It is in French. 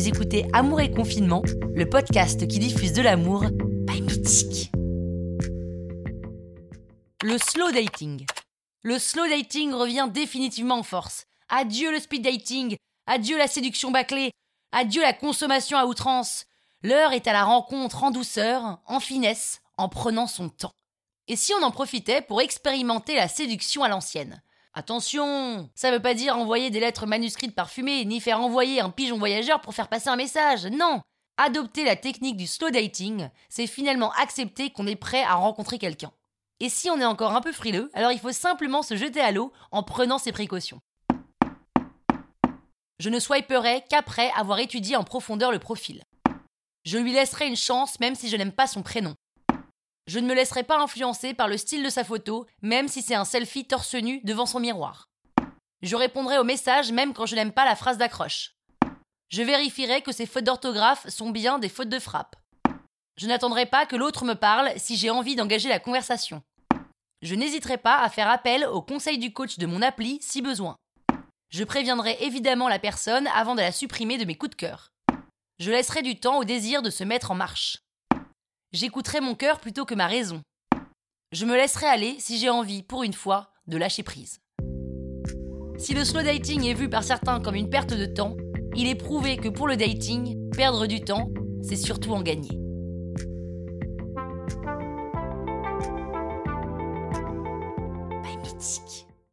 Vous écoutez Amour et Confinement, le podcast qui diffuse de l'amour by Mythique. Le slow dating. Le slow dating revient définitivement en force. Adieu le speed dating, adieu la séduction bâclée, adieu la consommation à outrance. L'heure est à la rencontre en douceur, en finesse, en prenant son temps. Et si on en profitait pour expérimenter la séduction à l'ancienne? Attention, ça veut pas dire envoyer des lettres manuscrites parfumées, ni faire envoyer un pigeon voyageur pour faire passer un message. Non Adopter la technique du slow dating, c'est finalement accepter qu'on est prêt à rencontrer quelqu'un. Et si on est encore un peu frileux, alors il faut simplement se jeter à l'eau en prenant ses précautions. Je ne swiperai qu'après avoir étudié en profondeur le profil. Je lui laisserai une chance même si je n'aime pas son prénom. Je ne me laisserai pas influencer par le style de sa photo, même si c'est un selfie torse nu devant son miroir. Je répondrai au message même quand je n'aime pas la phrase d'accroche. Je vérifierai que ses fautes d'orthographe sont bien des fautes de frappe. Je n'attendrai pas que l'autre me parle si j'ai envie d'engager la conversation. Je n'hésiterai pas à faire appel au conseil du coach de mon appli si besoin. Je préviendrai évidemment la personne avant de la supprimer de mes coups de cœur. Je laisserai du temps au désir de se mettre en marche. J'écouterai mon cœur plutôt que ma raison. Je me laisserai aller si j'ai envie, pour une fois, de lâcher prise. Si le slow dating est vu par certains comme une perte de temps, il est prouvé que pour le dating, perdre du temps, c'est surtout en gagner.